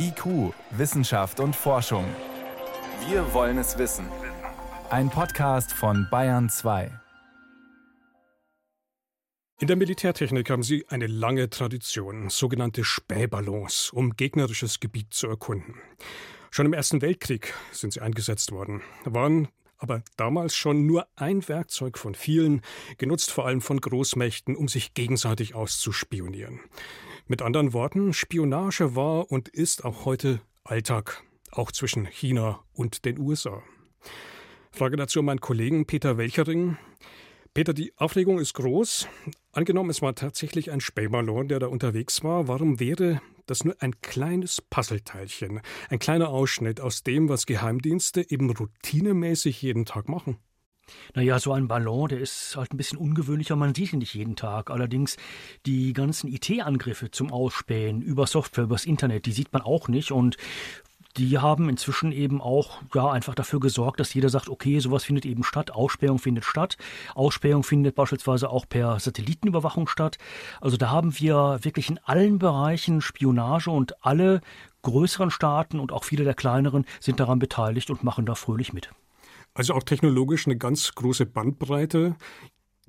IQ, Wissenschaft und Forschung. Wir wollen es wissen. Ein Podcast von Bayern 2. In der Militärtechnik haben sie eine lange Tradition, sogenannte Spähballons, um gegnerisches Gebiet zu erkunden. Schon im Ersten Weltkrieg sind sie eingesetzt worden, waren aber damals schon nur ein Werkzeug von vielen, genutzt vor allem von Großmächten, um sich gegenseitig auszuspionieren. Mit anderen Worten, Spionage war und ist auch heute Alltag, auch zwischen China und den USA. Frage dazu an meinen Kollegen Peter Welchering. Peter, die Aufregung ist groß. Angenommen, es war tatsächlich ein Spähballon, der da unterwegs war. Warum wäre das nur ein kleines Puzzleteilchen, ein kleiner Ausschnitt aus dem, was Geheimdienste eben routinemäßig jeden Tag machen? Naja, so ein Ballon, der ist halt ein bisschen ungewöhnlicher, man sieht ihn nicht jeden Tag. Allerdings die ganzen IT-Angriffe zum Ausspähen über Software, übers Internet, die sieht man auch nicht und die haben inzwischen eben auch ja einfach dafür gesorgt, dass jeder sagt, okay, sowas findet eben statt, Ausspähung findet statt. Ausspähung findet beispielsweise auch per Satellitenüberwachung statt. Also da haben wir wirklich in allen Bereichen Spionage und alle größeren Staaten und auch viele der kleineren sind daran beteiligt und machen da fröhlich mit. Also auch technologisch eine ganz große Bandbreite.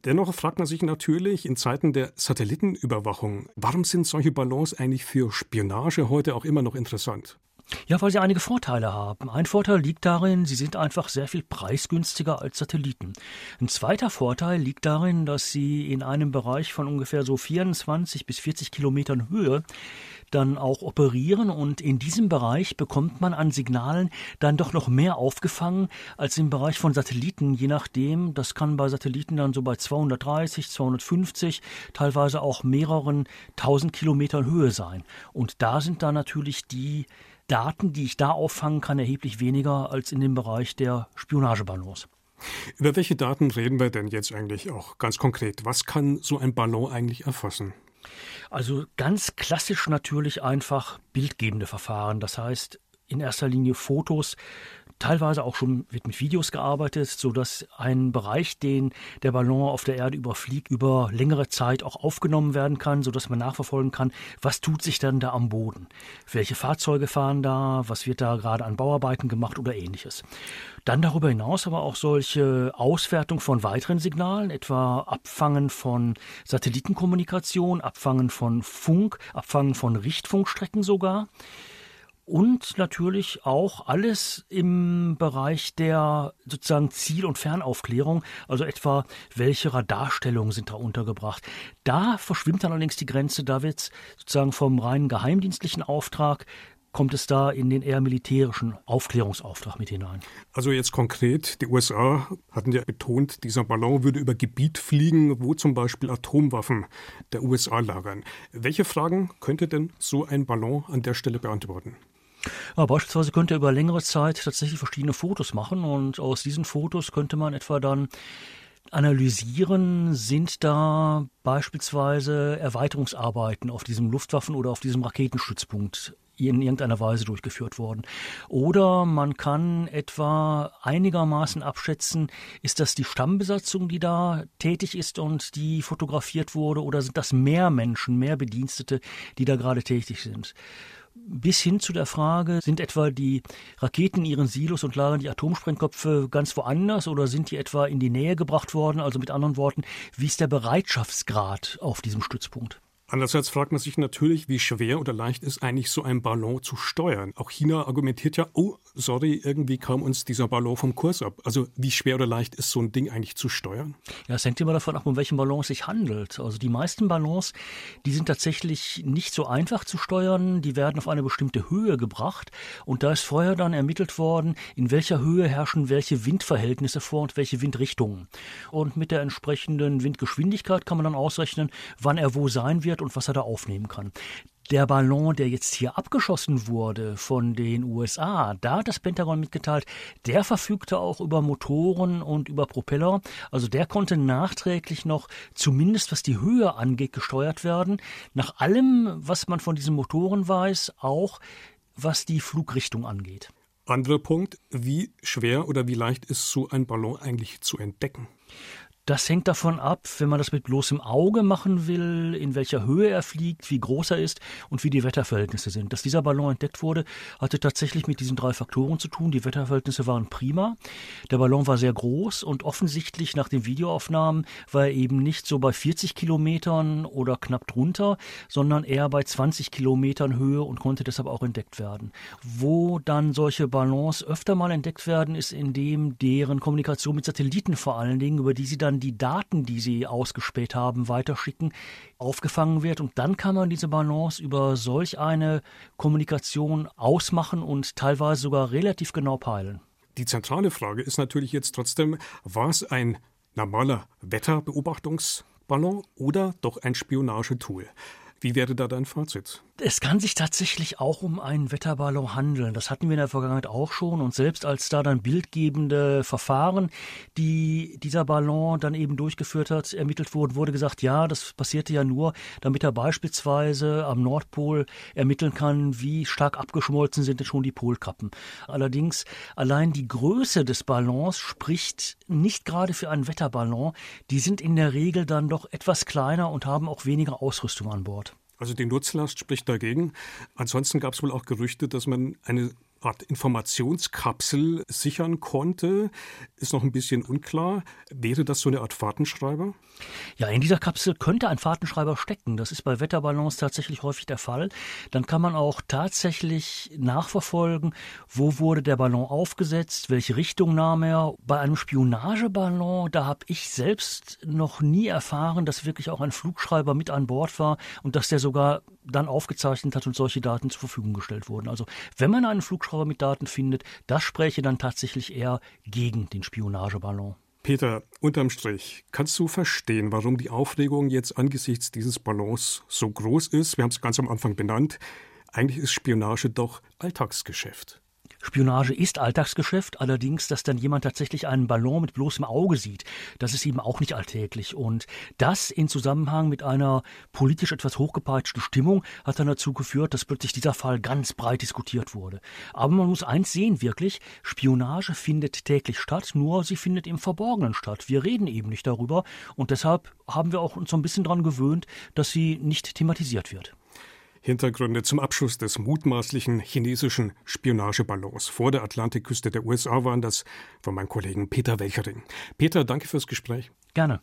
Dennoch fragt man sich natürlich in Zeiten der Satellitenüberwachung, warum sind solche Ballons eigentlich für Spionage heute auch immer noch interessant? Ja, weil sie einige Vorteile haben. Ein Vorteil liegt darin, sie sind einfach sehr viel preisgünstiger als Satelliten. Ein zweiter Vorteil liegt darin, dass sie in einem Bereich von ungefähr so 24 bis 40 Kilometern Höhe dann auch operieren und in diesem Bereich bekommt man an Signalen dann doch noch mehr aufgefangen als im Bereich von Satelliten, je nachdem. Das kann bei Satelliten dann so bei 230, 250, teilweise auch mehreren tausend Kilometern Höhe sein. Und da sind dann natürlich die Daten, die ich da auffangen kann, erheblich weniger als in dem Bereich der Spionageballons. Über welche Daten reden wir denn jetzt eigentlich auch ganz konkret? Was kann so ein Ballon eigentlich erfassen? Also ganz klassisch natürlich einfach bildgebende Verfahren. Das heißt in erster Linie Fotos, teilweise auch schon wird mit Videos gearbeitet, so dass ein Bereich, den der Ballon auf der Erde überfliegt, über längere Zeit auch aufgenommen werden kann, so dass man nachverfolgen kann, was tut sich dann da am Boden? Welche Fahrzeuge fahren da? Was wird da gerade an Bauarbeiten gemacht oder ähnliches? Dann darüber hinaus aber auch solche Auswertung von weiteren Signalen, etwa Abfangen von Satellitenkommunikation, Abfangen von Funk, Abfangen von Richtfunkstrecken sogar. Und natürlich auch alles im Bereich der sozusagen Ziel- und Fernaufklärung, also etwa welche Radarstellungen sind da untergebracht. Da verschwimmt dann allerdings die Grenze, da wird sozusagen vom reinen geheimdienstlichen Auftrag kommt es da in den eher militärischen Aufklärungsauftrag mit hinein. Also jetzt konkret, die USA hatten ja betont, dieser Ballon würde über Gebiet fliegen, wo zum Beispiel Atomwaffen der USA lagern. Welche Fragen könnte denn so ein Ballon an der Stelle beantworten? Ja, beispielsweise könnte er über längere Zeit tatsächlich verschiedene Fotos machen und aus diesen Fotos könnte man etwa dann analysieren, sind da beispielsweise Erweiterungsarbeiten auf diesem Luftwaffen- oder auf diesem Raketenstützpunkt in irgendeiner Weise durchgeführt worden. Oder man kann etwa einigermaßen abschätzen, ist das die Stammbesatzung, die da tätig ist und die fotografiert wurde, oder sind das mehr Menschen, mehr Bedienstete, die da gerade tätig sind? Bis hin zu der Frage, sind etwa die Raketen in ihren Silos und lagern die Atomsprengköpfe ganz woanders oder sind die etwa in die Nähe gebracht worden? Also mit anderen Worten, wie ist der Bereitschaftsgrad auf diesem Stützpunkt? Andererseits fragt man sich natürlich, wie schwer oder leicht ist eigentlich so ein Ballon zu steuern. Auch China argumentiert ja, oh, sorry, irgendwie kam uns dieser Ballon vom Kurs ab. Also wie schwer oder leicht ist so ein Ding eigentlich zu steuern? Ja, es hängt immer davon ab, um welchen Ballon es sich handelt. Also die meisten Ballons, die sind tatsächlich nicht so einfach zu steuern. Die werden auf eine bestimmte Höhe gebracht und da ist vorher dann ermittelt worden, in welcher Höhe herrschen welche Windverhältnisse vor und welche Windrichtungen. Und mit der entsprechenden Windgeschwindigkeit kann man dann ausrechnen, wann er wo sein wird und was er da aufnehmen kann. Der Ballon, der jetzt hier abgeschossen wurde von den USA, da hat das Pentagon mitgeteilt, der verfügte auch über Motoren und über Propeller. Also der konnte nachträglich noch, zumindest was die Höhe angeht, gesteuert werden. Nach allem, was man von diesen Motoren weiß, auch was die Flugrichtung angeht. Anderer Punkt, wie schwer oder wie leicht ist so ein Ballon eigentlich zu entdecken? Das hängt davon ab, wenn man das mit bloßem Auge machen will, in welcher Höhe er fliegt, wie groß er ist und wie die Wetterverhältnisse sind. Dass dieser Ballon entdeckt wurde, hatte tatsächlich mit diesen drei Faktoren zu tun. Die Wetterverhältnisse waren prima. Der Ballon war sehr groß und offensichtlich nach den Videoaufnahmen war er eben nicht so bei 40 Kilometern oder knapp drunter, sondern eher bei 20 Kilometern Höhe und konnte deshalb auch entdeckt werden. Wo dann solche Ballons öfter mal entdeckt werden, ist in dem deren Kommunikation mit Satelliten vor allen Dingen, über die sie dann die Daten, die sie ausgespäht haben, weiterschicken, aufgefangen wird. Und dann kann man diese Balance über solch eine Kommunikation ausmachen und teilweise sogar relativ genau peilen. Die zentrale Frage ist natürlich jetzt trotzdem, war es ein normaler Wetterbeobachtungsballon oder doch ein Spionagetool? Wie wäre da dein Fazit? Es kann sich tatsächlich auch um einen Wetterballon handeln. Das hatten wir in der Vergangenheit auch schon. Und selbst als da dann bildgebende Verfahren, die dieser Ballon dann eben durchgeführt hat, ermittelt wurden, wurde gesagt, ja, das passierte ja nur, damit er beispielsweise am Nordpol ermitteln kann, wie stark abgeschmolzen sind denn schon die Polkappen. Allerdings allein die Größe des Ballons spricht nicht gerade für einen Wetterballon. Die sind in der Regel dann doch etwas kleiner und haben auch weniger Ausrüstung an Bord. Also die Nutzlast spricht dagegen. Ansonsten gab es wohl auch Gerüchte, dass man eine Art Informationskapsel sichern konnte, ist noch ein bisschen unklar. Wäre das so eine Art Fahrtenschreiber? Ja, in dieser Kapsel könnte ein Fahrtenschreiber stecken. Das ist bei Wetterballons tatsächlich häufig der Fall. Dann kann man auch tatsächlich nachverfolgen, wo wurde der Ballon aufgesetzt, welche Richtung nahm er. Bei einem Spionageballon, da habe ich selbst noch nie erfahren, dass wirklich auch ein Flugschreiber mit an Bord war und dass der sogar dann aufgezeichnet hat und solche Daten zur Verfügung gestellt wurden. Also wenn man einen Flugschreiber mit Daten findet, das spräche dann tatsächlich eher gegen den Spionageballon. Peter, unterm Strich, kannst du verstehen, warum die Aufregung jetzt angesichts dieses Ballons so groß ist? Wir haben es ganz am Anfang benannt. Eigentlich ist Spionage doch Alltagsgeschäft. Spionage ist Alltagsgeschäft, allerdings, dass dann jemand tatsächlich einen Ballon mit bloßem Auge sieht, das ist eben auch nicht alltäglich. Und das in Zusammenhang mit einer politisch etwas hochgepeitschten Stimmung hat dann dazu geführt, dass plötzlich dieser Fall ganz breit diskutiert wurde. Aber man muss eins sehen, wirklich, Spionage findet täglich statt, nur sie findet im Verborgenen statt. Wir reden eben nicht darüber und deshalb haben wir auch uns so ein bisschen daran gewöhnt, dass sie nicht thematisiert wird. Hintergründe zum Abschuss des mutmaßlichen chinesischen Spionageballons vor der Atlantikküste der USA waren das von meinem Kollegen Peter Welchering. Peter, danke fürs Gespräch. Gerne.